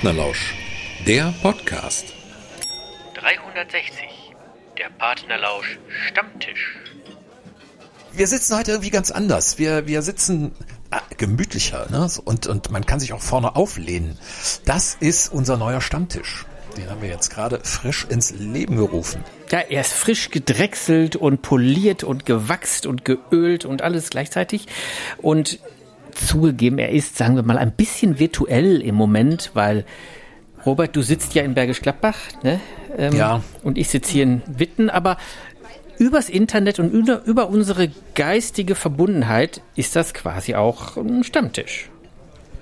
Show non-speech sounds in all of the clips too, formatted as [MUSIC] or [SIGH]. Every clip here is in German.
Partnerlausch, der Podcast. 360. Der Partnerlausch Stammtisch. Wir sitzen heute irgendwie ganz anders. Wir, wir sitzen ah, gemütlicher ne? und, und man kann sich auch vorne auflehnen. Das ist unser neuer Stammtisch. Den haben wir jetzt gerade frisch ins Leben gerufen. Ja, er ist frisch gedrechselt und poliert und gewachst und geölt und alles gleichzeitig. Und zugegeben, er ist, sagen wir mal, ein bisschen virtuell im Moment, weil Robert, du sitzt ja in Bergisch Gladbach, ne? Ähm, ja. Und ich sitze hier in Witten, aber übers Internet und über, über unsere geistige Verbundenheit ist das quasi auch ein Stammtisch.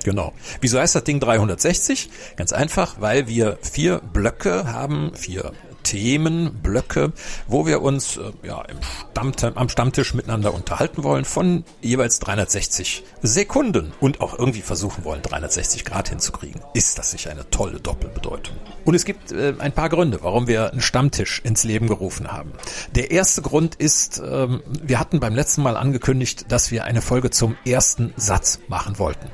Genau. Wieso heißt das Ding 360? Ganz einfach, weil wir vier Blöcke haben, vier Themenblöcke, wo wir uns äh, ja, im Stammtisch, am Stammtisch miteinander unterhalten wollen von jeweils 360 Sekunden und auch irgendwie versuchen wollen, 360 Grad hinzukriegen. Ist das nicht eine tolle Doppelbedeutung? Und es gibt äh, ein paar Gründe, warum wir einen Stammtisch ins Leben gerufen haben. Der erste Grund ist, ähm, wir hatten beim letzten Mal angekündigt, dass wir eine Folge zum ersten Satz machen wollten.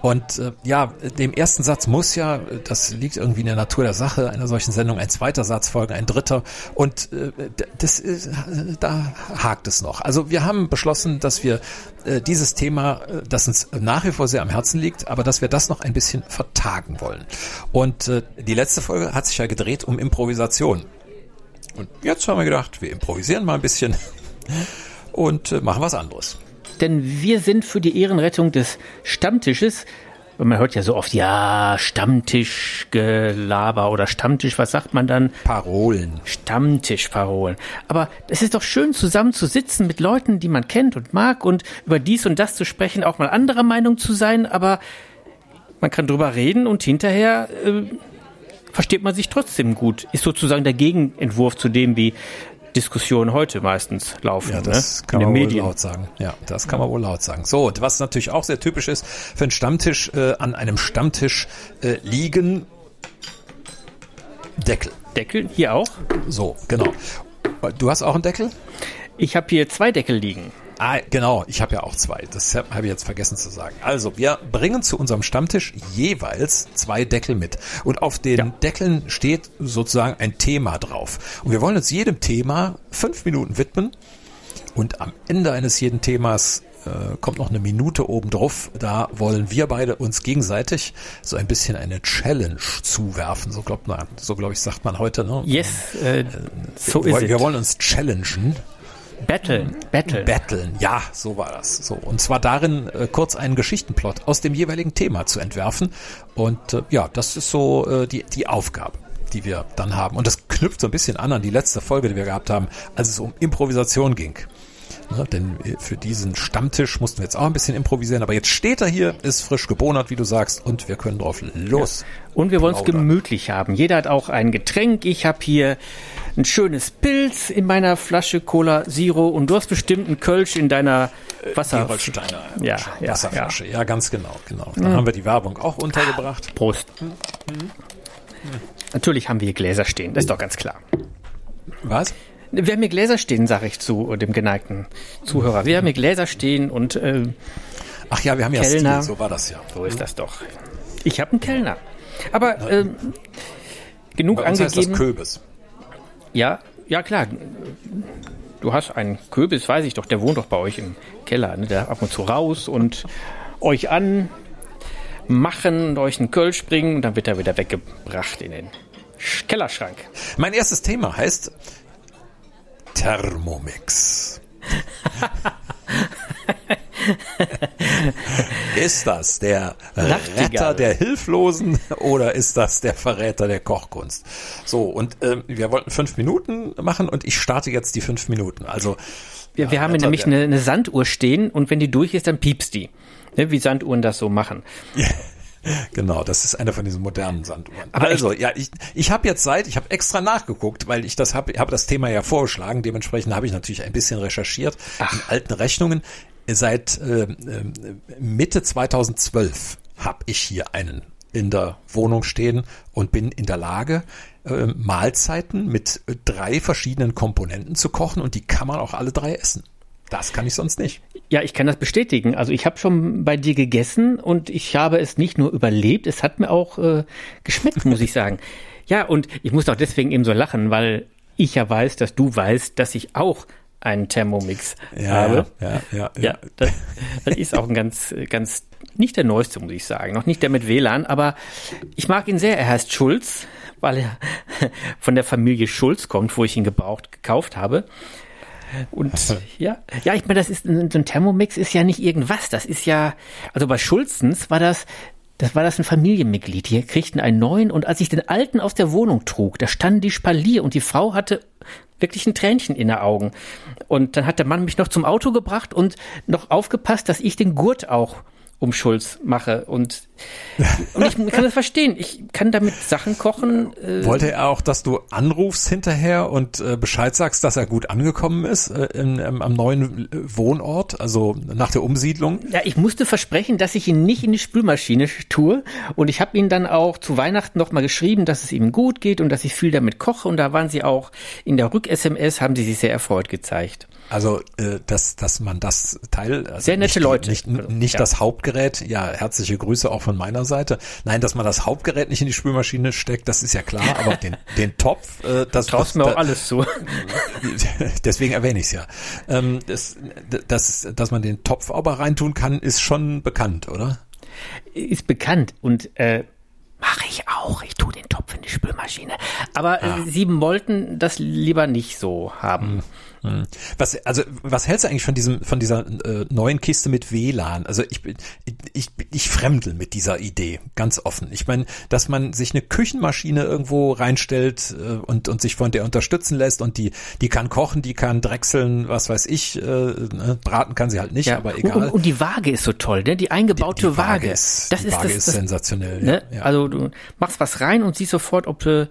Und äh, ja, dem ersten Satz muss ja, das liegt irgendwie in der Natur der Sache einer solchen Sendung, ein zweiter Satz folgen, ein dritter. Und äh, das ist, da hakt es noch. Also wir haben beschlossen, dass wir äh, dieses Thema, äh, das uns nach wie vor sehr am Herzen liegt, aber dass wir das noch ein bisschen vertagen wollen. Und äh, die letzte Folge hat sich ja gedreht um Improvisation. Und jetzt haben wir gedacht, wir improvisieren mal ein bisschen [LAUGHS] und äh, machen was anderes denn wir sind für die Ehrenrettung des Stammtisches man hört ja so oft, ja, Stammtischgelaber oder Stammtisch, was sagt man dann? Parolen. Stammtischparolen. Aber es ist doch schön, zusammen zu sitzen mit Leuten, die man kennt und mag und über dies und das zu sprechen, auch mal anderer Meinung zu sein, aber man kann drüber reden und hinterher äh, versteht man sich trotzdem gut. Ist sozusagen der Gegenentwurf zu dem, wie Diskussionen heute meistens laufen. Ja, das ne? kann man wohl laut sagen. Ja, das kann man wohl laut sagen. So, was natürlich auch sehr typisch ist für einen Stammtisch, äh, an einem Stammtisch äh, liegen Deckel. Deckel hier auch? So, genau. Du hast auch einen Deckel? Ich habe hier zwei Deckel liegen. Ah, genau, ich habe ja auch zwei. Das habe ich jetzt vergessen zu sagen. Also, wir bringen zu unserem Stammtisch jeweils zwei Deckel mit. Und auf den ja. Deckeln steht sozusagen ein Thema drauf. Und wir wollen uns jedem Thema fünf Minuten widmen. Und am Ende eines jeden Themas äh, kommt noch eine Minute oben drauf. Da wollen wir beide uns gegenseitig so ein bisschen eine Challenge zuwerfen. So glaubt man, so glaube ich, sagt man heute. Ne? Yes, äh, so wir, ist wir wollen uns challengen. Betteln. Betteln. Betteln, ja, so war das. So und zwar darin äh, kurz einen Geschichtenplot aus dem jeweiligen Thema zu entwerfen. Und äh, ja, das ist so äh, die die Aufgabe, die wir dann haben. Und das knüpft so ein bisschen an an die letzte Folge, die wir gehabt haben, als es um Improvisation ging. Ne, denn für diesen Stammtisch mussten wir jetzt auch ein bisschen improvisieren. Aber jetzt steht er hier, ist frisch gebonert, wie du sagst, und wir können drauf los. Ja. Und wir wollen es gemütlich haben. Jeder hat auch ein Getränk. Ich habe hier ein schönes Pilz in meiner Flasche Cola Zero und du hast bestimmt einen Kölsch in deiner Wasser die Holsteiner ja, ja, Wasserflasche. Ja. ja, ganz genau, genau. Dann mhm. haben wir die Werbung auch untergebracht. Prost. Mhm. Natürlich haben wir hier Gläser stehen, das ist doch ganz klar. Was? Wir haben hier Gläser stehen, sage ich zu dem geneigten Zuhörer. Wir haben hier Gläser stehen und äh, Ach ja, wir haben ja Kellner. Stil, so war das ja. So ist das doch. Ich habe einen Kellner. Aber äh, genug Bei uns angegeben. Heißt das Köbis. Ja, ja klar. Du hast einen Köbis, weiß ich doch, der wohnt doch bei euch im Keller. Ne? Der ab und zu raus und euch an machen und euch einen Kölsch bringen und dann wird er wieder weggebracht in den Kellerschrank. Mein erstes Thema heißt Thermomix. [LAUGHS] ist das der Retter der Hilflosen oder ist das der Verräter der Kochkunst? So, und äh, wir wollten fünf Minuten machen und ich starte jetzt die fünf Minuten. Also wir, wir ja, haben nämlich eine, eine, Sanduhr stehen und wenn die durch ist, dann piepst die. Ne, wie Sanduhren das so machen. [LAUGHS] Genau, das ist einer von diesen modernen Sanduhren. Aber also, ja, ich, ich habe jetzt Zeit, ich habe extra nachgeguckt, weil ich das habe, habe das Thema ja vorgeschlagen. Dementsprechend habe ich natürlich ein bisschen recherchiert Ach. in alten Rechnungen. Seit äh, Mitte 2012 habe ich hier einen in der Wohnung stehen und bin in der Lage, äh, Mahlzeiten mit drei verschiedenen Komponenten zu kochen und die kann man auch alle drei essen. Das kann ich sonst nicht. Ja, ich kann das bestätigen. Also ich habe schon bei dir gegessen und ich habe es nicht nur überlebt, es hat mir auch äh, geschmeckt, muss ich [LAUGHS] sagen. Ja, und ich muss auch deswegen eben so lachen, weil ich ja weiß, dass du weißt, dass ich auch einen Thermomix ja, habe. Ja, ja, ja. ja das, das ist auch ein ganz, ganz, nicht der neueste, muss ich sagen. Noch nicht der mit WLAN, aber ich mag ihn sehr. Er heißt Schulz, weil er [LAUGHS] von der Familie Schulz kommt, wo ich ihn gebraucht gekauft habe. Und [LAUGHS] ja, ja, ich meine, das ist so ein Thermomix ist ja nicht irgendwas. Das ist ja, also bei Schulzens war das das war das ein Familienmitglied. Die kriegten einen neuen und als ich den alten aus der Wohnung trug, da standen die Spalier und die Frau hatte wirklich ein Tränchen in den Augen. Und dann hat der Mann mich noch zum Auto gebracht und noch aufgepasst, dass ich den Gurt auch um Schulz mache. Und, und ich kann das verstehen. Ich kann damit Sachen kochen. Äh Wollte er auch, dass du anrufst hinterher und äh, Bescheid sagst, dass er gut angekommen ist äh, in, ähm, am neuen Wohnort, also nach der Umsiedlung? Ja, ich musste versprechen, dass ich ihn nicht in die Spülmaschine tue. Und ich habe ihn dann auch zu Weihnachten nochmal geschrieben, dass es ihm gut geht und dass ich viel damit koche. Und da waren sie auch in der Rück-SMS, haben sie sich sehr erfreut gezeigt. Also, äh, dass, dass man das Teil, also sehr nette nicht, Leute, nicht, nicht ja. das Hauptgerät, ja, herzliche Grüße auch von meiner Seite. Nein, dass man das Hauptgerät nicht in die Spülmaschine steckt, das ist ja klar, aber den, [LAUGHS] den Topf, äh, das traust mir auch alles zu. [LAUGHS] Deswegen erwähne ich es ja. Ähm, das, das, dass man den Topf aber reintun kann, ist schon bekannt, oder? Ist bekannt und äh, Mache ich auch. Ich tue den Topf in die Spülmaschine. Aber ah. äh, sie wollten das lieber nicht so haben. Hm. Hm. Was, also, was hältst du eigentlich von diesem, von dieser äh, neuen Kiste mit WLAN? Also ich, ich, ich, ich fremdel mit dieser Idee, ganz offen. Ich meine, dass man sich eine Küchenmaschine irgendwo reinstellt äh, und, und sich von der unterstützen lässt und die, die kann kochen, die kann drechseln, was weiß ich, äh, ne? braten kann sie halt nicht, ja. aber egal. Und, und, die Waage ist so toll, ne? Die eingebaute die, die Waage. Waage. Ist, das die ist, Waage das, ist das, sensationell. Ne? Ja. Also du machst was rein und siehst sofort, ob du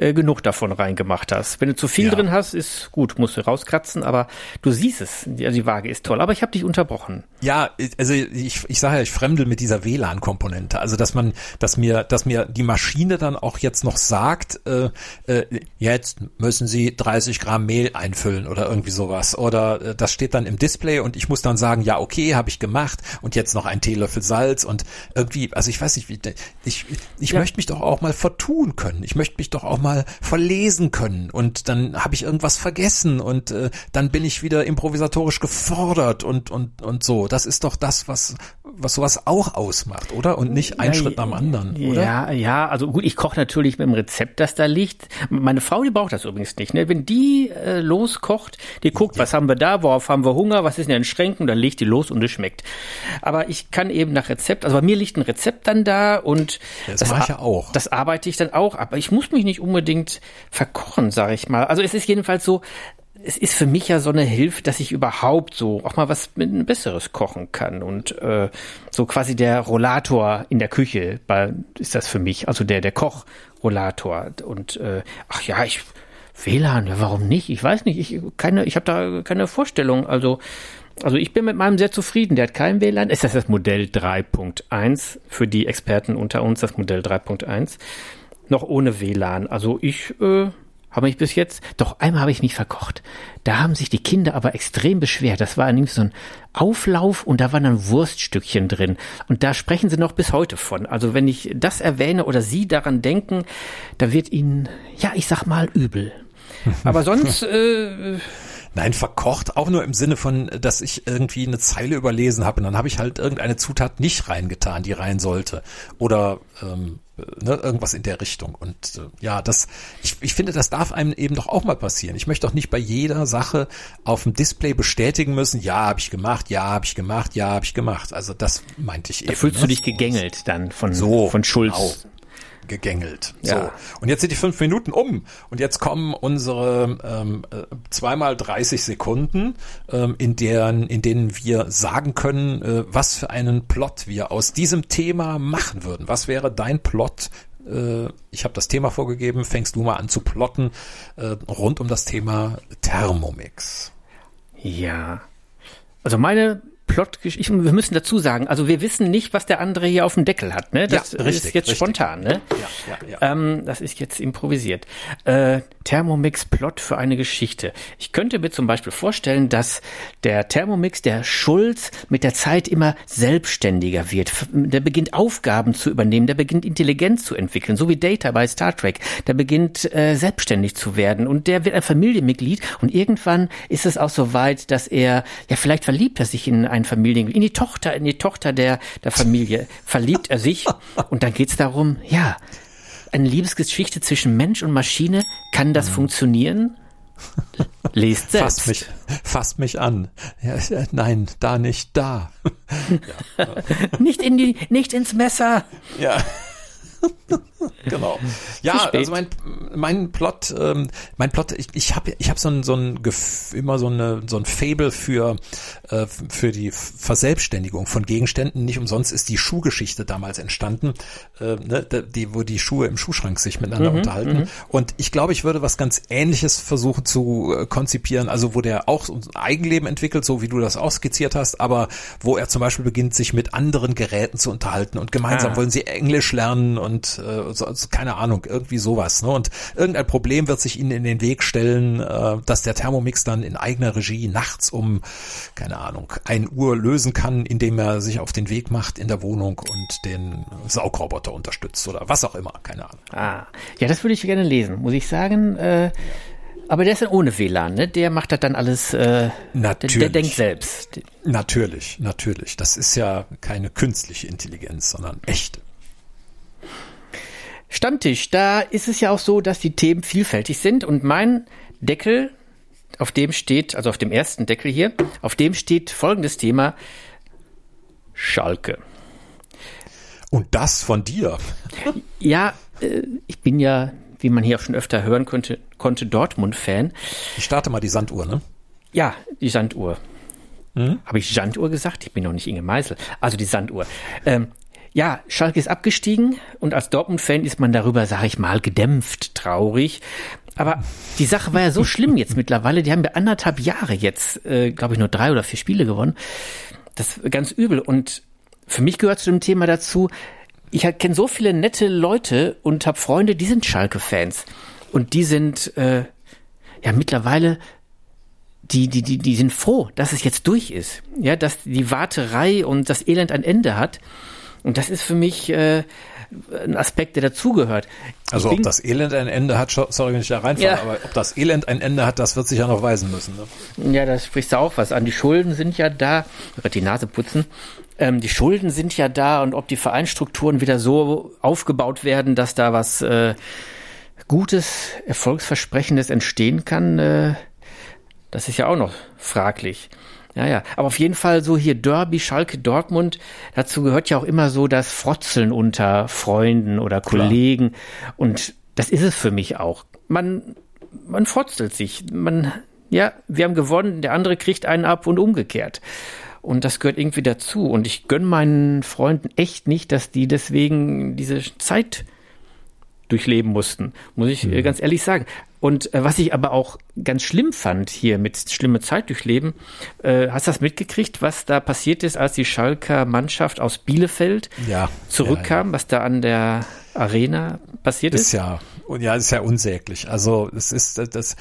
äh, genug davon reingemacht hast. Wenn du zu viel ja. drin hast, ist gut, musst du rauskratzen, aber du siehst es. Die, also die Waage ist toll. Aber ich habe dich unterbrochen. Ja, also ich, ich sage ja, ich fremdel mit dieser WLAN-Komponente. Also dass man, dass mir, dass mir die Maschine dann auch jetzt noch sagt, äh, äh, jetzt müssen Sie 30 Gramm Mehl einfüllen oder irgendwie sowas. Oder äh, das steht dann im Display und ich muss dann sagen, ja, okay, habe ich gemacht und jetzt noch ein Teelöffel Salz und irgendwie, also ich weiß nicht, wie, ich, ich ja. möchte mich doch auch mal vertun können. Ich möchte mich doch auch mal mal verlesen können und dann habe ich irgendwas vergessen und äh, dann bin ich wieder improvisatorisch gefordert und und und so. Das ist doch das, was was sowas auch ausmacht, oder? Und nicht ein ja, Schritt nach dem anderen, oder? Ja, ja, also gut, ich koche natürlich mit dem Rezept, das da liegt. Meine Frau, die braucht das übrigens nicht. Ne? Wenn die äh, loskocht, die guckt, ja. was haben wir da, worauf haben wir Hunger, was ist in den Schränken, dann legt die los und es schmeckt. Aber ich kann eben nach Rezept, also bei mir liegt ein Rezept dann da und das, das mache ich ja auch. Das arbeite ich dann auch, aber ich muss mich nicht unbedingt unbedingt verkochen, sage ich mal. Also es ist jedenfalls so, es ist für mich ja so eine Hilfe, dass ich überhaupt so auch mal was mit Besseres kochen kann und äh, so quasi der Rollator in der Küche ist das für mich, also der der Kochrollator und äh, ach ja, ich WLAN, warum nicht? Ich weiß nicht, ich keine, ich habe da keine Vorstellung. Also also ich bin mit meinem sehr zufrieden. Der hat kein WLAN. Ist das das Modell 3.1 für die Experten unter uns, das Modell 3.1? noch ohne WLAN. Also ich äh, habe mich bis jetzt, doch einmal habe ich mich verkocht. Da haben sich die Kinder aber extrem beschwert. Das war nämlich so ein Auflauf und da waren dann Wurststückchen drin. Und da sprechen sie noch bis heute von. Also wenn ich das erwähne oder sie daran denken, da wird ihnen, ja, ich sag mal, übel. [LAUGHS] Aber sonst, äh, Nein, verkocht auch nur im Sinne von, dass ich irgendwie eine Zeile überlesen habe und dann habe ich halt irgendeine Zutat nicht reingetan, die rein sollte. Oder ähm, ne, irgendwas in der Richtung. Und äh, ja, das, ich, ich finde, das darf einem eben doch auch mal passieren. Ich möchte doch nicht bei jeder Sache auf dem Display bestätigen müssen, ja, habe ich gemacht, ja, habe ich gemacht, ja, habe ich gemacht. Also das meinte ich da eben. Da fühlst ne? du dich gegängelt dann von, so, von Schulz. Genau gegängelt. Ja. So. Und jetzt sind die fünf Minuten um und jetzt kommen unsere ähm, äh, zweimal 30 Sekunden, ähm, in, deren, in denen wir sagen können, äh, was für einen Plot wir aus diesem Thema machen würden. Was wäre dein Plot? Äh, ich habe das Thema vorgegeben, fängst du mal an zu plotten äh, rund um das Thema Thermomix. Ja. Also meine Plotgeschichte. Wir müssen dazu sagen, also wir wissen nicht, was der andere hier auf dem Deckel hat. Ne? Das Ja, richtig, ist jetzt richtig. spontan. Ne? Ja, ja, ja. Ähm, das ist jetzt improvisiert. Äh, Thermomix Plot für eine Geschichte. Ich könnte mir zum Beispiel vorstellen, dass der Thermomix, der Schulz, mit der Zeit immer selbstständiger wird. Der beginnt Aufgaben zu übernehmen, der beginnt Intelligenz zu entwickeln, so wie Data bei Star Trek. Der beginnt äh, selbstständig zu werden und der wird ein Familienmitglied und irgendwann ist es auch so weit, dass er, ja vielleicht verliebt er sich in ein Familienmitglied, in die Tochter, in die Tochter der, der Familie, verliebt er sich [LAUGHS] und dann geht's darum, ja, eine Liebesgeschichte zwischen Mensch und Maschine, kann das funktionieren? Lest selbst. Fasst mich, fasst mich an. Ja, nein, da nicht, da. [LAUGHS] Nicht in die, nicht ins Messer. Ja. [LAUGHS] genau. Ja, also mein, mein Plot, ähm, mein Plot, ich, ich habe ich hab so ein, so ein immer so eine so ein Fable für äh, für die Verselbstständigung von Gegenständen. Nicht umsonst ist die Schuhgeschichte damals entstanden, äh, ne, die wo die Schuhe im Schuhschrank sich miteinander unterhalten. Und ich glaube, ich würde was ganz Ähnliches versuchen zu äh, konzipieren, also wo der auch so ein Eigenleben entwickelt, so wie du das auch skizziert hast, aber wo er zum Beispiel beginnt, sich mit anderen Geräten zu unterhalten und gemeinsam Ah. wollen sie Englisch lernen und äh, so, also, keine Ahnung, irgendwie sowas. Ne? Und irgendein Problem wird sich ihnen in den Weg stellen, äh, dass der Thermomix dann in eigener Regie nachts um, keine Ahnung, ein Uhr lösen kann, indem er sich auf den Weg macht in der Wohnung und den Saugroboter unterstützt oder was auch immer, keine Ahnung. Ah, ja, das würde ich gerne lesen, muss ich sagen. Äh, aber der ist dann ohne WLAN, ne? Der macht das dann alles, äh, der, Natürlich. der denkt selbst. Natürlich, natürlich. Das ist ja keine künstliche Intelligenz, sondern echte. Stammtisch, da ist es ja auch so, dass die Themen vielfältig sind und mein Deckel, auf dem steht, also auf dem ersten Deckel hier, auf dem steht folgendes Thema, Schalke. Und das von dir. Ja, äh, ich bin ja, wie man hier auch schon öfter hören konnte, konnte Dortmund-Fan. Ich starte mal die Sanduhr, ne? Ja, die Sanduhr. Habe ich Sanduhr gesagt? Ich bin noch nicht Inge Meisel. Also die Sanduhr. Ähm, ja, Schalke ist abgestiegen und als Dortmund-Fan ist man darüber, sage ich mal, gedämpft, traurig. Aber die Sache war ja so schlimm jetzt mittlerweile. Die haben ja anderthalb Jahre jetzt, äh, glaube ich, nur drei oder vier Spiele gewonnen. Das ist ganz übel. Und für mich gehört zu dem Thema dazu, ich kenne so viele nette Leute und habe Freunde, die sind Schalke-Fans. Und die sind äh, ja mittlerweile die, die, die, die sind froh, dass es jetzt durch ist. Ja, dass die Warterei und das Elend ein Ende hat. Und das ist für mich äh, ein Aspekt, der dazugehört. Also ob das Elend ein Ende hat, sorry, wenn ich da reinfalle, Ja. aber ob das Elend ein Ende hat, das wird sich ja noch weisen müssen. Ne? Ja, da sprichst du auch was an. Die Schulden sind ja da. Ich werde die Nase putzen. Ähm, die Schulden sind ja da und ob die Vereinsstrukturen wieder so aufgebaut werden, dass da was äh, Gutes, Erfolgsversprechendes entstehen kann, äh, das ist ja auch noch fraglich. Ja, ja. Aber auf jeden Fall so hier Derby, Schalke, Dortmund. Dazu gehört ja auch immer so das Frotzeln unter Freunden oder Kollegen. Und das ist es für mich auch. Man, man frotzelt sich. Man, ja, wir haben gewonnen, der andere kriegt einen ab und umgekehrt. Und das gehört irgendwie dazu. Und ich gönn meinen Freunden echt nicht, dass die deswegen diese Zeit durchleben mussten, muss ich äh, ganz ehrlich sagen. Und äh, was ich aber auch ganz schlimm fand hier mit schlimme Zeit durchleben, äh, hast du das mitgekriegt, was da passiert ist, als die Schalker Mannschaft aus Bielefeld Ja, zurückkam, was da an der Arena passiert ist? Ist ja, und ja, ist ja unsäglich. Also es ist das, das,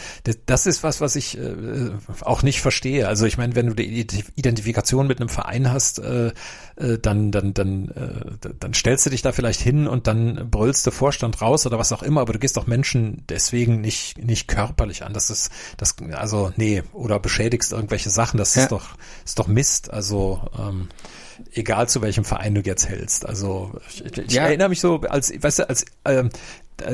das ist was, was ich äh, auch nicht verstehe. Also ich meine, wenn du die Ident- Identifikation mit einem Verein hast, äh, äh, dann dann dann äh, dann stellst du dich da vielleicht hin und dann brüllst du Vorstand raus oder was auch immer. Aber du gehst doch Menschen deswegen nicht nicht körperlich an. Das ist das also nee oder beschädigst irgendwelche Sachen. Das Ja. ist doch ist doch Mist. Also ähm, egal zu welchem Verein du jetzt hältst. Also ich, ich Ja. erinnere mich so als weißt du als ähm,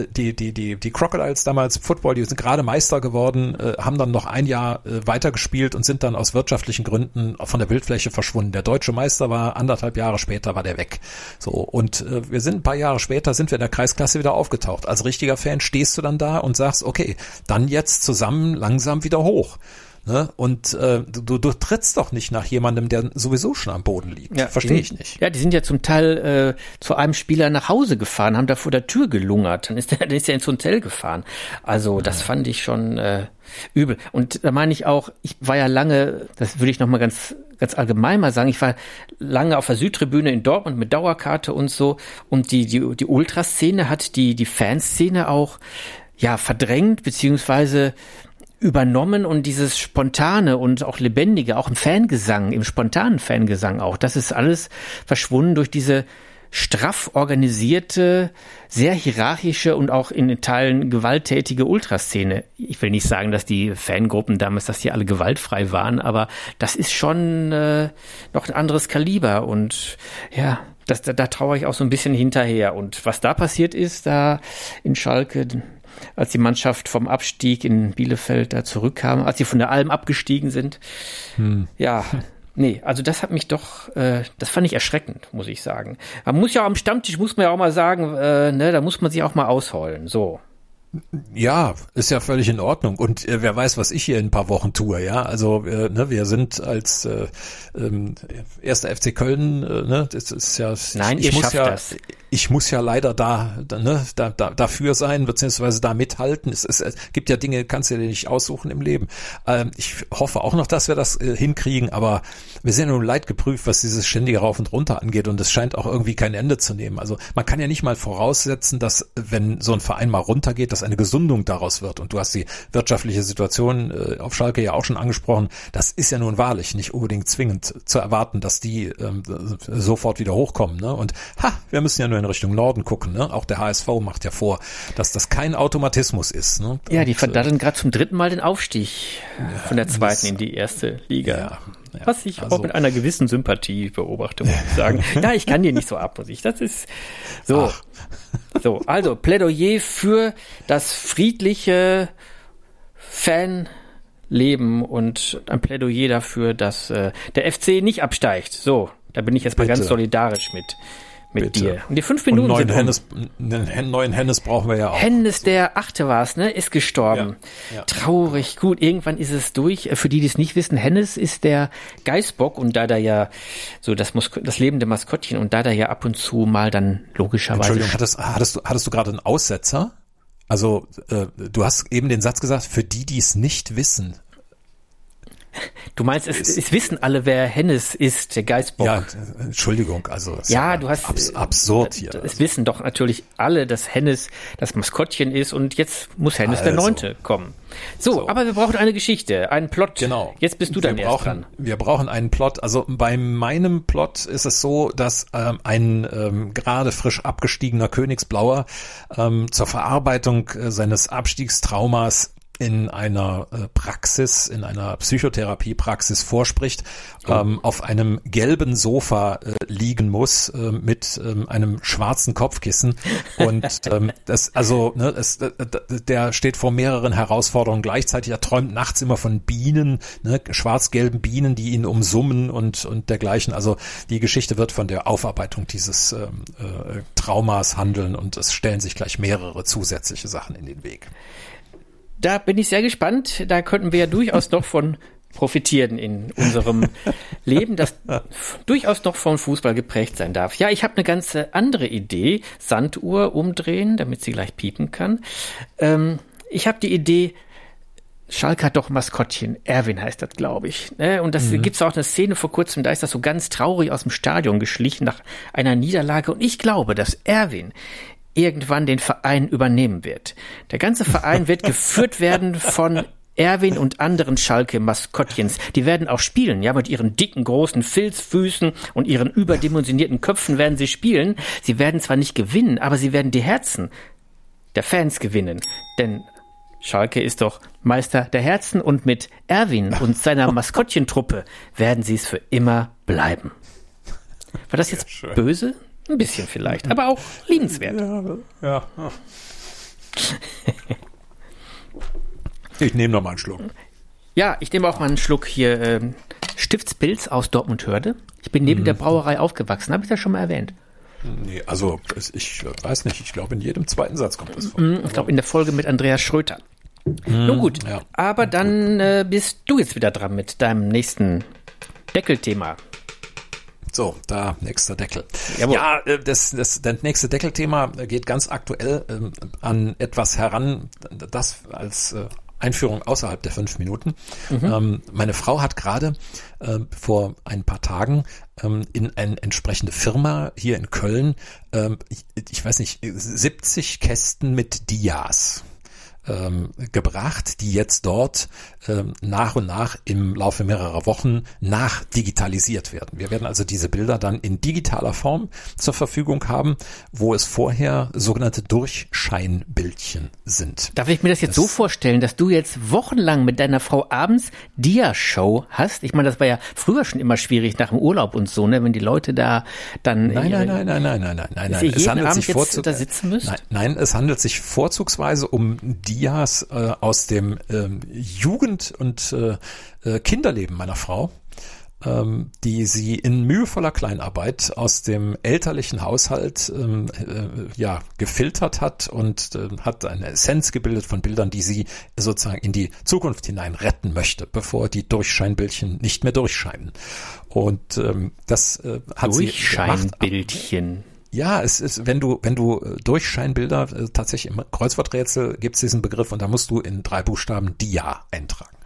die die die die Crocodiles damals Football, die sind gerade Meister geworden, äh, haben dann noch ein Jahr äh, weitergespielt und sind dann aus wirtschaftlichen Gründen von der Bildfläche verschwunden. Der deutsche Meister war anderthalb Jahre später war der weg. So und äh, wir sind ein paar Jahre später sind wir in der Kreisklasse wieder aufgetaucht. Als richtiger Fan stehst du dann da und sagst, okay, dann jetzt zusammen langsam wieder hoch. Ne? Und äh, du, du trittst doch nicht nach jemandem, der sowieso schon am Boden liegt. Verstehe die- ich nicht. Ja, die sind ja zum Teil äh, zu einem Spieler nach Hause gefahren, haben da vor der Tür gelungert. Dann ist der, [LAUGHS] dann ist er ins Hotel gefahren. Also das fand ich schon äh, übel. Und da meine ich auch, ich war ja lange, das würde ich noch mal ganz ganz allgemein mal sagen, ich war lange auf der Südtribüne in Dortmund mit Dauerkarte und so und die, die, die Ultraszene hat die, die Fanszene auch ja verdrängt beziehungsweise übernommen und dieses spontane und auch lebendige, auch im Fangesang, im spontanen Fangesang auch, das ist alles verschwunden durch diese straff organisierte, sehr hierarchische und auch in Teilen gewalttätige Ultraszene. Ich will nicht sagen, dass die Fangruppen damals, dass die alle gewaltfrei waren, aber das ist schon äh, noch ein anderes Kaliber und ja, das, da, da traue ich auch so ein bisschen hinterher. Und was da passiert ist, da in Schalke, als die Mannschaft vom Abstieg in Bielefeld da zurückkam, als sie von der Alm abgestiegen sind, hm. ja, Nee, also das hat mich doch, äh, das fand ich erschreckend, muss ich sagen. Man muss ja am Stammtisch, muss man ja auch mal sagen, äh, ne, da muss man sich auch mal ausheulen, so. Ja, ist ja völlig in Ordnung. Und äh, wer weiß, was ich hier in ein paar Wochen tue, ja. Also äh, ne, wir sind als äh, ähm, erster FC Köln, äh, ne, das ist ja. Nein, ich, ich muss ja, das. Ich muss ja leider da, da, ne, da, da dafür sein, beziehungsweise da mithalten. Es, es, es gibt ja Dinge, kannst du dir nicht aussuchen im Leben. Ähm, ich hoffe auch noch, dass wir das äh, hinkriegen, aber wir sind ja nun leid geprüft, was dieses ständige Rauf und Runter angeht und es scheint auch irgendwie kein Ende zu nehmen. Also man kann ja nicht mal voraussetzen, dass wenn so ein Verein mal runtergeht, dass eine Gesundung daraus wird. Und du hast die wirtschaftliche Situation äh, auf Schalke ja auch schon angesprochen. Das ist ja nun wahrlich nicht unbedingt zwingend zu erwarten, dass die ähm, sofort wieder hochkommen. Ne? Und ha, wir müssen ja nur in Richtung Norden gucken. Ne? Auch der HSV macht ja vor, dass das kein Automatismus ist. Ne? Ja, die verdaddeln äh, gerade zum dritten Mal den Aufstieg von der zweiten in die erste Liga. Ja. Ja, Was ich also, auch mit einer gewissen Sympathie beobachte, [LAUGHS] muss ich sagen. ja, ich kann dir nicht so ab, muss ich. Das ist so. Ach. So, also Plädoyer für das friedliche Fanleben und ein Plädoyer dafür, dass äh, der FC nicht absteigt. So, da bin ich jetzt mal ganz solidarisch mit mit Bitte. dir. Und die fünf Minuten und neuen sind Hennes, einen neuen Hennes brauchen wir ja auch. Hennes, der achte war es, ne, ist gestorben. Ja, ja. Traurig. Gut, irgendwann ist es durch. Für die, die es nicht wissen, Hennes ist der Geißbock und da da ja so das, das lebende Maskottchen und da da ja ab und zu mal dann logischerweise. Entschuldigung, hattest, hattest du, hattest du gerade einen Aussetzer? Also, äh, du hast eben den Satz gesagt, für die, die es nicht wissen. Du meinst, es, es, wissen alle, wer Hennes ist, der Geistbock. Ja, Entschuldigung, also ja, du hast abs absurd hier. Es wissen doch natürlich alle, dass Hennes das Maskottchen ist und jetzt muss Hennes also. der Neunte kommen. So, so, aber wir brauchen eine Geschichte, einen Plot. Genau. Jetzt bist du dann wir brauchen, dran. Wir brauchen einen Plot. Also bei meinem Plot ist es so, dass ähm, ein ähm, gerade frisch abgestiegener Königsblauer ähm, zur Verarbeitung äh, seines Abstiegstraumas in einer äh, Praxis, in einer Psychotherapiepraxis vorspricht, oh. ähm, auf einem gelben Sofa äh, liegen muss äh, mit ähm, einem schwarzen Kopfkissen und [LAUGHS] ähm, das also ne, es, äh, der steht vor mehreren Herausforderungen gleichzeitig. Er träumt nachts immer von Bienen, ne, schwarz-gelben Bienen, die ihn umsummen und und dergleichen. Also die Geschichte wird von der Aufarbeitung dieses ähm, äh, Traumas handeln und es stellen sich gleich mehrere zusätzliche Sachen in den Weg da bin ich sehr gespannt. Da könnten wir ja durchaus noch von profitieren in unserem Leben, das durchaus noch vom Fußball geprägt sein darf. Ja, ich habe eine ganz andere Idee. Sanduhr umdrehen, damit sie gleich piepen kann. Ähm, ich habe die Idee, Schalke hat doch Maskottchen. Erwin heißt das, glaube ich. Ne? Und das mhm. gibt's auch eine Szene vor kurzem, da ist das so ganz traurig aus dem Stadion geschlichen nach einer Niederlage. Und ich glaube, dass Erwin irgendwann den Verein übernehmen wird. Der ganze Verein wird [LAUGHS] geführt werden von Erwin und anderen Schalke-Maskottchens, die werden auch spielen, ja, mit ihren dicken, großen Filzfüßen und ihren überdimensionierten Köpfen werden sie spielen. Sie werden zwar nicht gewinnen, aber sie werden die Herzen der Fans gewinnen. Denn Schalke ist doch Meister der Herzen und mit Erwin und seiner [LAUGHS] Maskottchentruppe werden sie es für immer bleiben. War das jetzt böse? Ein bisschen vielleicht, aber auch liebenswert. Ja. ja. ich nehme noch mal einen Schluck. Ja, ich nehme auch mal einen Schluck hier ähm, Stiftspilz aus Dortmund-Hörde. Ich bin neben mhm. der Brauerei aufgewachsen, habe ich das schon mal erwähnt? Nee, also ich weiß nicht, ich glaube in jedem zweiten Satz kommt das vor. Mhm, ich glaube in der Folge mit Andreas Schröter. Mhm, Nun gut, ja. aber dann äh, bist du jetzt wieder dran mit deinem nächsten Deckelthema. So, da nächster Deckel. Jawohl. Ja, äh, das, das, das nächste Deckelthema geht ganz aktuell äh, an etwas heran, das als äh, Einführung außerhalb der fünf Minuten. Mhm. Ähm, meine Frau hat gerade äh, vor ein paar Tagen ähm, in eine entsprechende Firma hier in Köln, ähm, ich, ich weiß nicht, 70 Kästen mit Dias ähm, gebracht, die jetzt dort ähm, nach und nach im Laufe mehrerer Wochen nachdigitalisiert werden. Wir werden also diese Bilder dann in digitaler Form zur Verfügung haben, wo es vorher sogenannte Durchscheinbildchen sind. Darf ich mir das jetzt das so vorstellen, dass du jetzt wochenlang mit deiner Frau abends Dia-Show hast? Ich meine, das war ja früher schon immer schwierig nach dem Urlaub und so, ne? wenn die Leute da dann... Nein, nein, nein, nein, nein, nein, nein, nein. nein. Es handelt sich vorzug... Nein, nein, es handelt sich vorzugsweise um die Dias äh, aus dem ähm, Jugend- und äh, äh, Kinderleben meiner Frau, ähm, die sie in mühevoller Kleinarbeit aus dem elterlichen Haushalt ähm, äh, ja gefiltert hat und äh, hat eine Essenz gebildet von Bildern, die sie sozusagen in die Zukunft hinein retten möchte, bevor die Durchscheinbildchen nicht mehr durchscheinen. Und ähm, das äh, hat sie. Durchscheinbildchen. Ja, es ist, wenn du, wenn du äh, Durchscheinbilder, äh, tatsächlich im Kreuzworträtsel gibt es diesen Begriff und da musst du in drei Buchstaben Dia eintragen.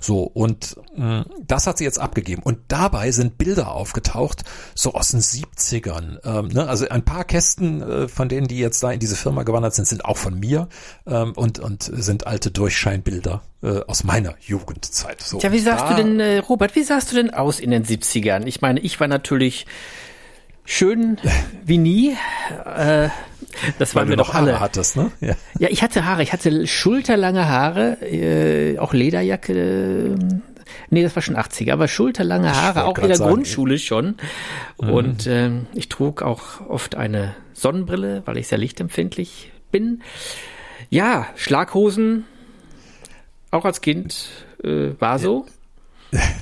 So, und mh, das hat sie jetzt abgegeben. Und dabei sind Bilder aufgetaucht, so aus den 70ern. Ähm, ne? Also ein paar Kästen äh, von denen, die jetzt da in diese Firma gewandert sind, sind auch von mir ähm, und, und sind alte Durchscheinbilder äh, aus meiner Jugendzeit. So, ja, wie sahst du denn, äh, Robert, wie sahst du denn aus in den 70ern? Ich meine, ich war natürlich schön wie nie. Äh, das waren wir doch alle. Haare hattest, ne? Ja. ja, ich hatte Haare. Ich hatte schulterlange Haare, äh, auch Lederjacke. Äh, nee, das war schon 80er, aber schulterlange Haare, auch in der sagen, Grundschule schon. Mhm. Und äh, ich trug auch oft eine Sonnenbrille, weil ich sehr lichtempfindlich bin. Ja, Schlaghosen, auch als Kind äh, war so.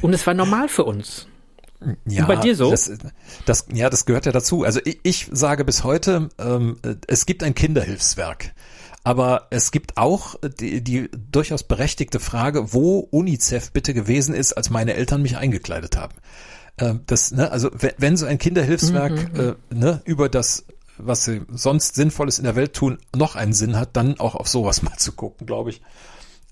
Und es war normal für uns. Ja, Und bei dir so? Das, das, ja, das gehört ja dazu. Also ich, ich sage bis heute, ähm, es gibt ein Kinderhilfswerk. Aber es gibt auch die, die durchaus berechtigte Frage, wo UNICEF bitte gewesen ist, als meine Eltern mich eingekleidet haben. Ähm, das, ne, also wenn, wenn so ein Kinderhilfswerk mhm, mhm, äh, ne, über das was sie sonst Sinnvolles in der Welt tun, noch einen Sinn hat, dann auch auf sowas [LAUGHS] mal zu gucken, glaube ich.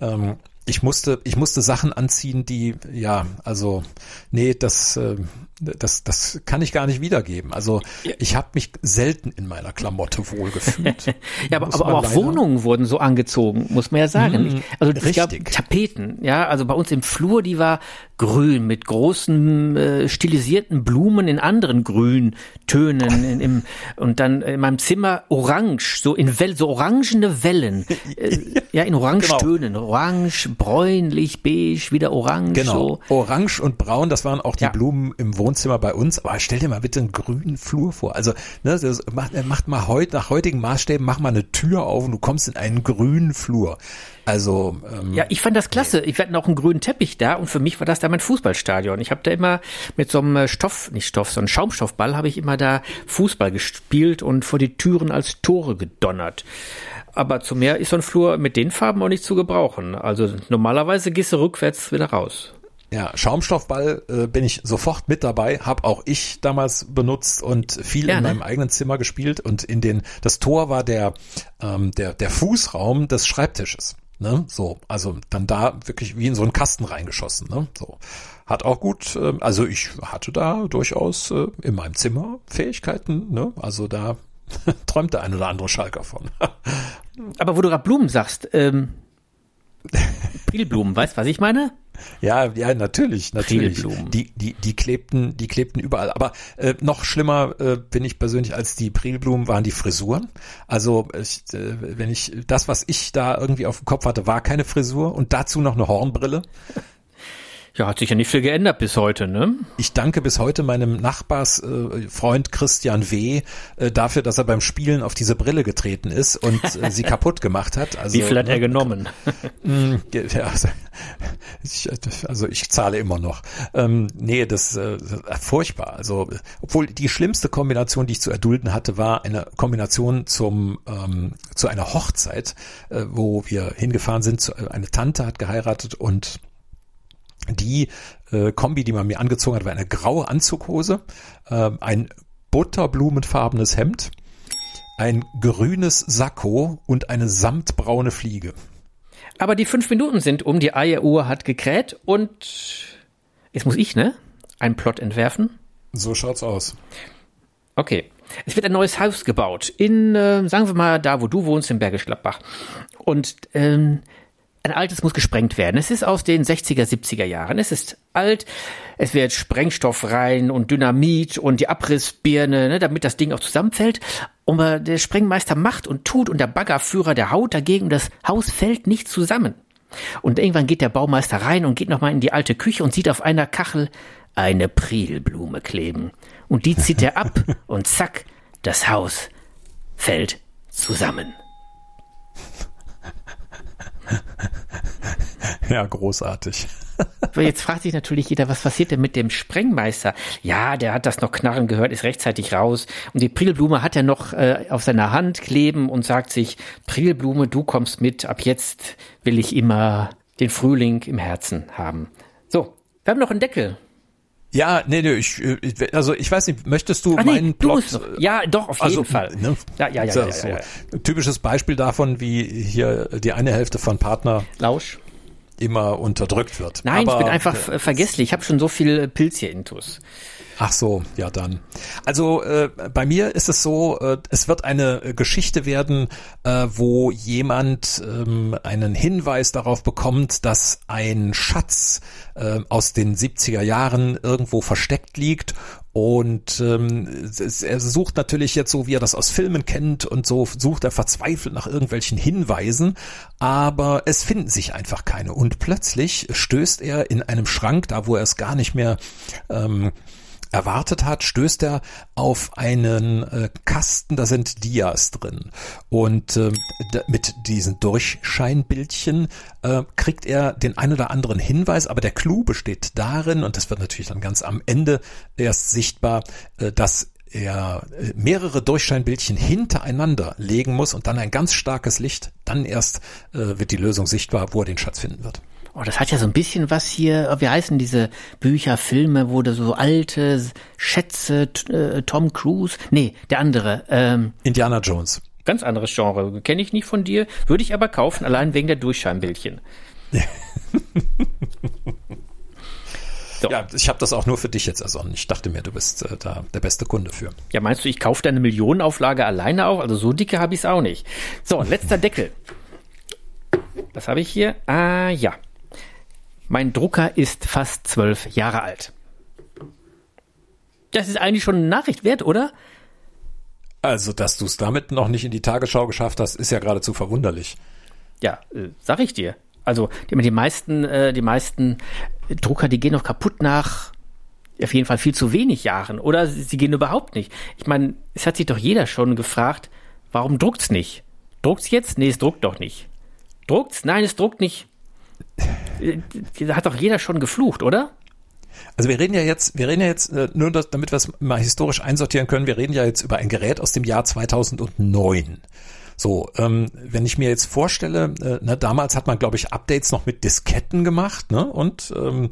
Ähm, ich musste, ich musste Sachen anziehen, die, ja, also, nee, das, äh, das, das kann ich gar nicht wiedergeben. Also, ich habe mich selten in meiner Klamotte wohlgefühlt. [LAUGHS] ja, aber, aber auch Wohnungen wurden so angezogen, muss man ja sagen. Mm, also, es richtig. gab Tapeten, ja, also bei uns im Flur, die war grün mit großen äh, stilisierten Blumen in anderen Grüntönen in, im, [LAUGHS] und dann in meinem Zimmer orange, so in Wellen, so orangene Wellen. [LAUGHS] Äh, ja, in Orangetönen, genau. orange, bräunlich, beige, wieder orange. Genau. So. Orange und braun, das waren auch die ja. Blumen im Wohnzimmer bei uns. Aber stell dir mal bitte einen grünen Flur vor. Also, ne, das macht, macht mal heute, nach heutigen Maßstäben, mach mal eine Tür auf und du kommst in einen grünen Flur. Also ähm, ja, ich fand das klasse. Ich hatte auch einen grünen Teppich da und für mich war das da mein Fußballstadion. Ich habe da immer mit so einem Stoff, nicht Stoff, so einem Schaumstoffball habe ich immer da Fußball gespielt und vor die Türen als Tore gedonnert. Aber zu mehr ist so ein Flur mit den Farben auch nicht zu gebrauchen. Also normalerweise gehst du rückwärts wieder raus. Ja, Schaumstoffball äh, bin ich sofort mit dabei, habe auch ich damals benutzt und viel ja, in ne? meinem eigenen Zimmer gespielt und in den das Tor war der ähm, der der Fußraum des Schreibtisches. Ne? So, also dann da wirklich wie in so einen Kasten reingeschossen. Ne? So hat auch gut, äh, also ich hatte da durchaus äh, in meinem Zimmer Fähigkeiten. Ne? Also da [LAUGHS] träumt der ein oder andere Schalker von. [LAUGHS] Aber wo du gerade Blumen sagst, ähm, Prilblumen, weißt du, was ich meine? Ja, ja, natürlich, natürlich. Die, die, die klebten, die klebten überall. Aber äh, noch schlimmer äh, bin ich persönlich als die Prilblumen waren die Frisuren. Also ich, äh, wenn ich das, was ich da irgendwie auf dem Kopf hatte, war keine Frisur und dazu noch eine Hornbrille. Ja, hat sich ja nicht viel geändert bis heute, ne? Ich danke bis heute meinem Nachbarsfreund äh, Christian W. Äh, dafür, dass er beim Spielen auf diese Brille getreten ist und äh, sie [LAUGHS] kaputt gemacht hat. Also, Wie viel hat er ne, genommen? [LAUGHS] Mm, ja, also, ich, also ich zahle immer noch. Ähm, nee, das äh, furchtbar. Also, obwohl die schlimmste Kombination, die ich zu erdulden hatte, war eine Kombination zum ähm, zu einer Hochzeit, äh, wo wir hingefahren sind. Zu, eine Tante hat geheiratet und die äh, Kombi, die man mir angezogen hat, war eine graue Anzughose, äh, ein butterblumenfarbenes Hemd, ein grünes Sakko und eine samtbraune Fliege. Aber die fünf Minuten sind um, die Eieruhr hat gekräht und jetzt muss ich, ne? Einen Plot entwerfen. So schaut's aus. Okay. Es wird ein neues Haus gebaut in, äh, sagen wir mal, da wo du wohnst, in Bergisch Gladbach. Und ähm, ein altes muss gesprengt werden. Es ist aus den 60er, 70er Jahren. Es ist alt. Es wird Sprengstoff rein und Dynamit und die Abrissbirne, ne, damit das Ding auch zusammenfällt. Und der Sprengmeister macht und tut und der Baggerführer, der haut dagegen und das Haus fällt nicht zusammen. Und irgendwann geht der Baumeister rein und geht nochmal in die alte Küche und sieht auf einer Kachel eine Prilblume kleben. Und die zieht er ab [LAUGHS] und zack, das Haus fällt zusammen. [LAUGHS] Ja, großartig. Jetzt fragt sich natürlich jeder, was passiert denn mit dem Sprengmeister? Ja, der hat das noch knarren gehört, ist rechtzeitig raus. Und die Prilblume hat er noch äh, auf seiner Hand kleben und sagt sich, Prilblume, du kommst mit, ab jetzt will ich immer den Frühling im Herzen haben. So, wir haben noch einen Deckel. Ja, nee, nee, ich, also ich weiß nicht, möchtest du Ach, nee, meinen Plot? Ja, doch, auf jeden also, Fall. Ne? Ja, ja, ja, ja, ja, ja, ja. Typisches Beispiel davon, wie hier die eine Hälfte von Partner Lausch immer unterdrückt wird. Nein, Aber, ich bin einfach vergesslich. Ich habe schon so viel Pilz hier intus. Ach so, ja dann. Also äh, bei mir ist es so, äh, es wird eine Geschichte werden, äh, wo jemand ähm, einen Hinweis darauf bekommt, dass ein Schatz äh, aus den 70er Jahren irgendwo versteckt liegt und ähm, er sucht natürlich jetzt so, wie er das aus Filmen kennt und so sucht er verzweifelt nach irgendwelchen Hinweisen, aber es finden sich einfach keine. Und plötzlich stößt er in einem Schrank, da wo er es gar nicht mehr ähm, erwartet hat, stößt er auf einen äh, Kasten, da sind Dias drin. Und äh, mit diesen Durchscheinbildchen äh, kriegt er den ein oder anderen Hinweis, aber der Clou besteht darin, und das wird natürlich dann ganz am Ende erst sichtbar, äh, dass er äh, mehrere Durchscheinbildchen hintereinander legen muss und dann ein ganz starkes Licht, dann erst äh, wird die Lösung sichtbar, wo er den Schatz finden wird. Oh, das hat ja so ein bisschen was hier, wie heißen diese Bücher, Filme, wo du so alte Schätze, äh, Tom Cruise, nee, der andere. Ähm, Indiana Jones. Ganz anderes Genre, kenne ich nicht von dir, würde ich aber kaufen, allein wegen der Durchscheinbildchen. [LAUGHS] so. Ja, ich habe das auch nur für dich jetzt ersonnen. Ich dachte mir, du bist äh, da der beste Kunde für. Ja, meinst du, ich kaufe deine Millionenauflage alleine auch? Also so dicke habe ich es auch nicht. So, letzter Deckel. Was habe ich hier? Ah, ja. Mein Drucker ist fast zwölf Jahre alt. Das ist eigentlich schon eine Nachricht wert, oder? Also, dass du es damit noch nicht in die Tagesschau geschafft hast, ist ja geradezu verwunderlich. Ja, äh, sag ich dir. Also, die, die meisten, äh, die meisten Drucker, die gehen noch kaputt nach auf jeden Fall viel zu wenig Jahren. Oder sie gehen überhaupt nicht. Ich meine, es hat sich doch jeder schon gefragt, warum druckt's nicht? Druckt's jetzt? Nee, es druckt doch nicht. Druckt's? Nein, es druckt nicht. Da hat doch jeder schon geflucht, oder? Also wir reden ja jetzt, wir reden ja jetzt, äh, nur damit wir es mal historisch einsortieren können, wir reden ja jetzt über ein Gerät aus dem Jahr 2009. So, ähm, wenn ich mir jetzt vorstelle, äh, ne, damals hat man, glaube ich, Updates noch mit Disketten gemacht, ne? Und ähm,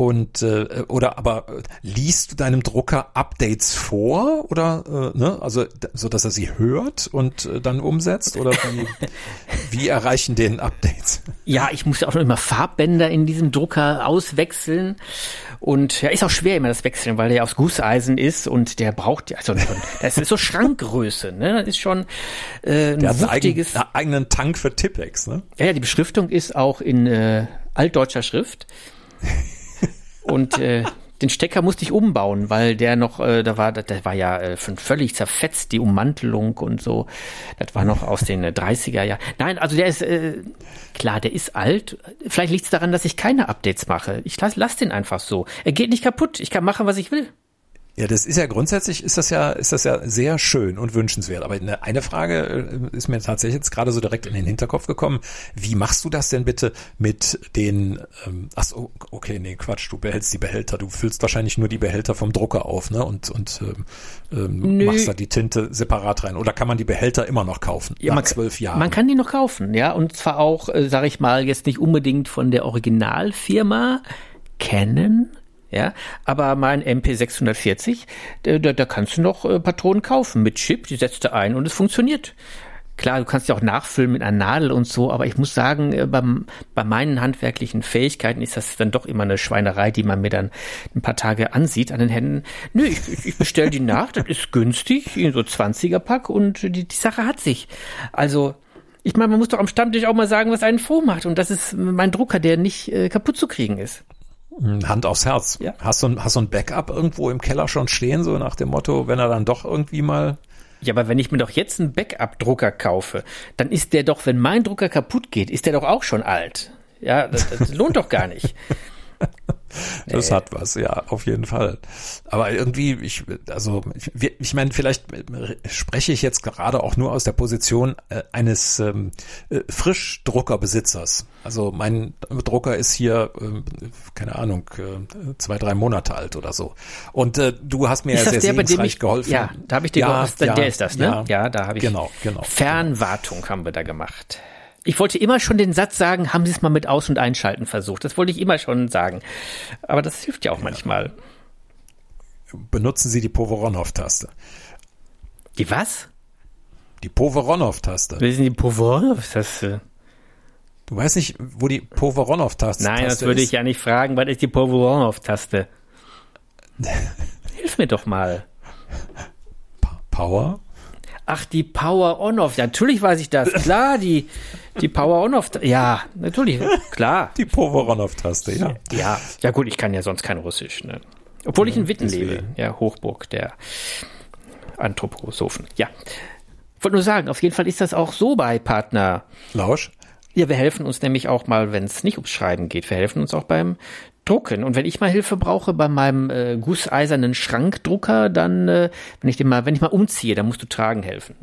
und äh, oder aber äh, liest du deinem Drucker Updates vor oder äh, ne? Also so dass er sie hört und äh, dann umsetzt oder wie, [LAUGHS] wie erreichen den Updates? Ja, ich muss ja auch noch immer Farbbänder in diesem Drucker auswechseln und ja, ist auch schwer immer das Wechseln, weil der aus Gusseisen ist und der braucht also das ist so Schrankgröße, ne? Das ist schon äh, ein der wuchtiges einen eigenen Tank für Tippex, ne? Ja, ja, die Beschriftung ist auch in äh, altdeutscher Schrift. Und äh, den Stecker musste ich umbauen, weil der noch, äh, da war, der war ja äh, völlig zerfetzt, die Ummantelung und so. Das war noch aus den äh, 30er Jahren. Nein, also der ist, äh, klar, der ist alt. Vielleicht liegt es daran, dass ich keine Updates mache. Ich lass, lass den einfach so. Er geht nicht kaputt. Ich kann machen, was ich will. Ja, das ist ja grundsätzlich ist das ja ist das ja sehr schön und wünschenswert. Aber eine, eine Frage äh, ist mir tatsächlich jetzt gerade so direkt in den Hinterkopf gekommen. Wie machst du das denn bitte mit den? Ähm, ach so, okay, nee, Quatsch. Du behältst die Behälter. Du füllst wahrscheinlich nur die Behälter vom Drucker auf, ne? Und und ähm, ähm machst da die Tinte separat rein. Oder kann man die Behälter immer noch kaufen? Ja, nach zwölf Jahren. Man kann die noch kaufen, ja. Und zwar auch, äh, sage ich mal, jetzt nicht unbedingt von der Originalfirma. Canon, ja, aber mein MP640, da, da kannst du noch äh, Patronen kaufen mit Chip, die setzt du ein und es funktioniert. Klar, du kannst ja auch nachfüllen mit einer Nadel und so, aber ich muss sagen, äh, beim, bei meinen handwerklichen Fähigkeiten ist das dann doch immer eine Schweinerei, die man mir dann ein paar Tage ansieht an den Händen. Nö, ich, ich bestelle die nach, das ist günstig, in so 20er Pack und die, die Sache hat sich. Also, ich meine, man muss doch am Stammtisch auch mal sagen, was einen froh macht. Und das ist mein Drucker, der nicht äh, kaputt zu kriegen ist. Hand aufs Herz. Ja. Hast du ein, hast du ein Backup irgendwo im Keller schon stehen, so nach dem Motto, wenn er dann doch irgendwie mal ja, aber wenn ich mir doch jetzt einen Backup-Drucker kaufe, dann ist der doch, wenn mein Drucker kaputt geht, ist der doch auch schon alt. Ja, das, das lohnt doch gar nicht. [LAUGHS] [LAUGHS] Das nee. hat was, ja, auf jeden Fall. Aber irgendwie, ich, also, ich, ich meine, vielleicht spreche ich jetzt gerade auch nur aus der Position äh, eines ähm, äh, Frischdruckerbesitzers. Also mein Drucker ist hier, äh, keine Ahnung, äh, zwei, drei Monate alt oder so. Und äh, du hast mir ist ja sehr segensreich geholfen. Ja, da habe ich dir ja, geholfen. Ja, der ist das, ne? Ja, ja da habe ich. Genau, genau. Fernwartung haben wir da gemacht. Ich wollte immer schon den Satz sagen, haben Sie es mal mit Aus- und Einschalten versucht. Das wollte ich immer schon sagen. Aber das hilft ja auch ja. manchmal. Benutzen Sie die Poveronov-Taste. Die was? Die Poveronov-Taste. Was ist denn die Poveronov-Taste? Du weißt nicht, wo die Poveronov-Taste ist? Nein, das würde ich ja nicht fragen. Was ist die Poveronov-Taste? [LAUGHS] Hilf mir doch mal. Power? Ach, die Power On-Off. Ja, natürlich weiß ich das. Klar, die, die Power On-Off. Ja, natürlich. Klar. Die Power On-Off-Taste, ja. Ja, ja gut, ich kann ja sonst kein Russisch. Ne? Obwohl ich in Witten lebe. Ja, Hochburg der Anthroposophen. Ja. Wollte nur sagen, auf jeden Fall ist das auch so bei Partner. Lausch. Ja, wir helfen uns nämlich auch mal, wenn es nicht ums Schreiben geht. Wir helfen uns auch beim drucken. Und wenn ich mal Hilfe brauche bei meinem äh, gusseisernen Schrankdrucker, dann, äh, wenn ich den mal, wenn ich mal umziehe, dann musst du tragen helfen.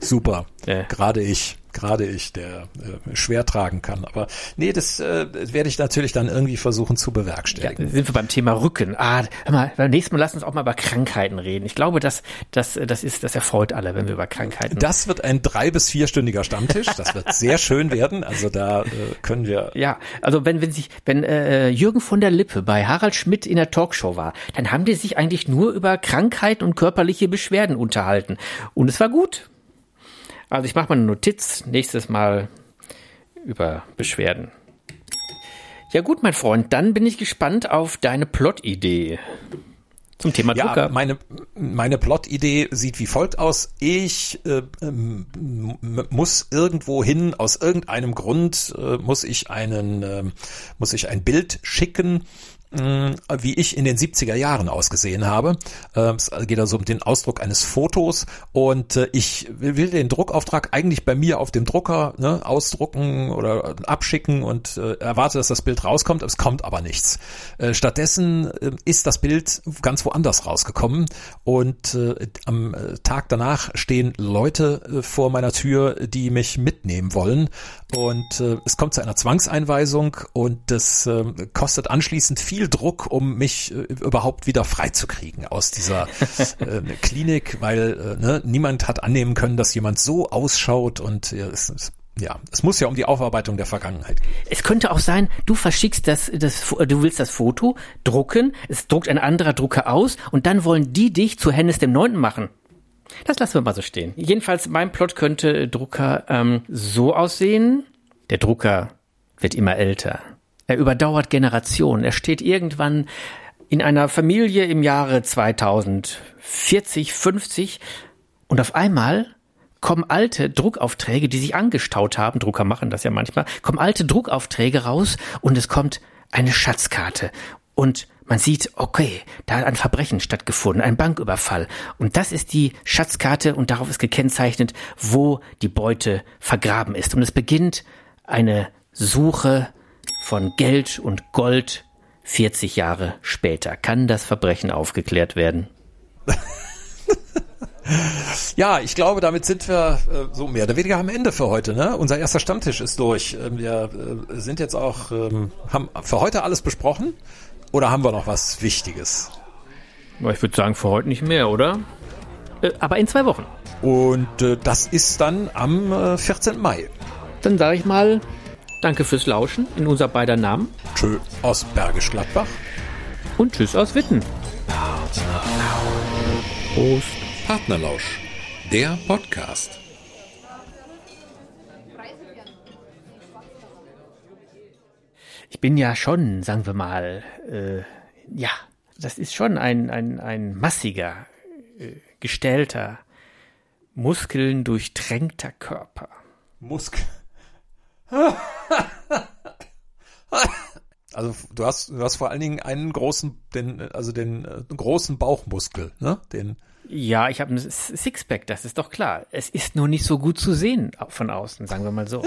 Super. Äh. Gerade ich gerade ich, der äh, schwer tragen kann. Aber nee, das äh, werde ich natürlich dann irgendwie versuchen zu bewerkstelligen. Ja, sind wir beim Thema Rücken. Ah, hör mal, beim nächsten Mal lass uns auch mal über Krankheiten reden. Ich glaube, dass das, das ist, das erfreut alle, wenn wir über Krankheiten. Das wird ein drei bis vierstündiger Stammtisch. Das wird [LAUGHS] sehr schön werden. Also da äh, können wir. Ja, also wenn wenn sich wenn äh, Jürgen von der Lippe bei Harald Schmidt in der Talkshow war, dann haben die sich eigentlich nur über Krankheiten und körperliche Beschwerden unterhalten und es war gut. Also ich mache mal eine Notiz, nächstes Mal über Beschwerden. Ja gut, mein Freund, dann bin ich gespannt auf deine Plot-Idee. Zum Thema ja, Drucker. Meine, meine Plot-Idee sieht wie folgt aus. Ich äh, muss irgendwo hin, aus irgendeinem Grund äh, muss ich einen, äh, muss ich ein Bild schicken wie ich in den 70er Jahren ausgesehen habe. Ähm, es geht also um den Ausdruck eines Fotos und äh, ich will den Druckauftrag eigentlich bei mir auf dem Drucker ne, ausdrucken oder abschicken und äh, erwarte, dass das Bild rauskommt. Es kommt aber nichts. Äh, stattdessen ist das Bild ganz woanders rausgekommen und am Tag danach stehen Leute vor meiner Tür, die mich mitnehmen wollen und es kommt zu einer Zwangseinweisung und das kostet anschließend viel Druck, um mich äh, überhaupt wieder freizukriegen aus dieser [LAUGHS] äh, Klinik, weil äh, ne, niemand hat annehmen können, dass jemand so ausschaut und ja, es, es ja, es muss ja um die Aufarbeitung der Vergangenheit gehen. Es könnte auch sein, du verschickst das, das, du willst das Foto drucken, es druckt ein anderer Drucker aus und dann wollen die dich zu Hennes dem Neunten machen. Das lassen wir mal so stehen. Jedenfalls, mein Plot könnte Drucker ähm, so aussehen. Der Drucker wird immer älter. Er überdauert Generationen. Er steht irgendwann in einer Familie im Jahre 2040, 50 und auf einmal kommen alte Druckaufträge, die sich angestaut haben, Drucker machen das ja manchmal, kommen alte Druckaufträge raus und es kommt eine Schatzkarte und man sieht, okay, da hat ein Verbrechen stattgefunden, ein Banküberfall. Und das ist die Schatzkarte und darauf ist gekennzeichnet, wo die Beute vergraben ist. Und es beginnt eine Suche von Geld und Gold 40 Jahre später. Kann das Verbrechen aufgeklärt werden? [LAUGHS] Ja, ich glaube, damit sind wir äh, so mehr oder weniger am Ende für heute. Ne? Unser erster Stammtisch ist durch. Ähm, wir äh, sind jetzt auch, ähm, haben für heute alles besprochen oder haben wir noch was Wichtiges? Ich würde sagen, für heute nicht mehr, oder? Äh, aber in zwei Wochen. Und äh, das ist dann am 14. Äh, Mai. Dann sage ich mal, Danke fürs Lauschen in unser beider Namen. Tschö aus Bergisch Gladbach. Und Tschüss aus Witten. Prost. Partnerlausch, der Podcast. Bin ja schon, sagen wir mal, äh, ja, das ist schon ein, ein, ein massiger, äh, gestellter, Muskeln durchtränkter Körper. Muskel. [LAUGHS] Also du hast, du hast vor allen Dingen einen großen, den, also den äh, großen Bauchmuskel, ne? Den. Ja, ich habe ein Sixpack, das ist doch klar. Es ist nur nicht so gut zu sehen von außen, sagen wir mal so. [LAUGHS]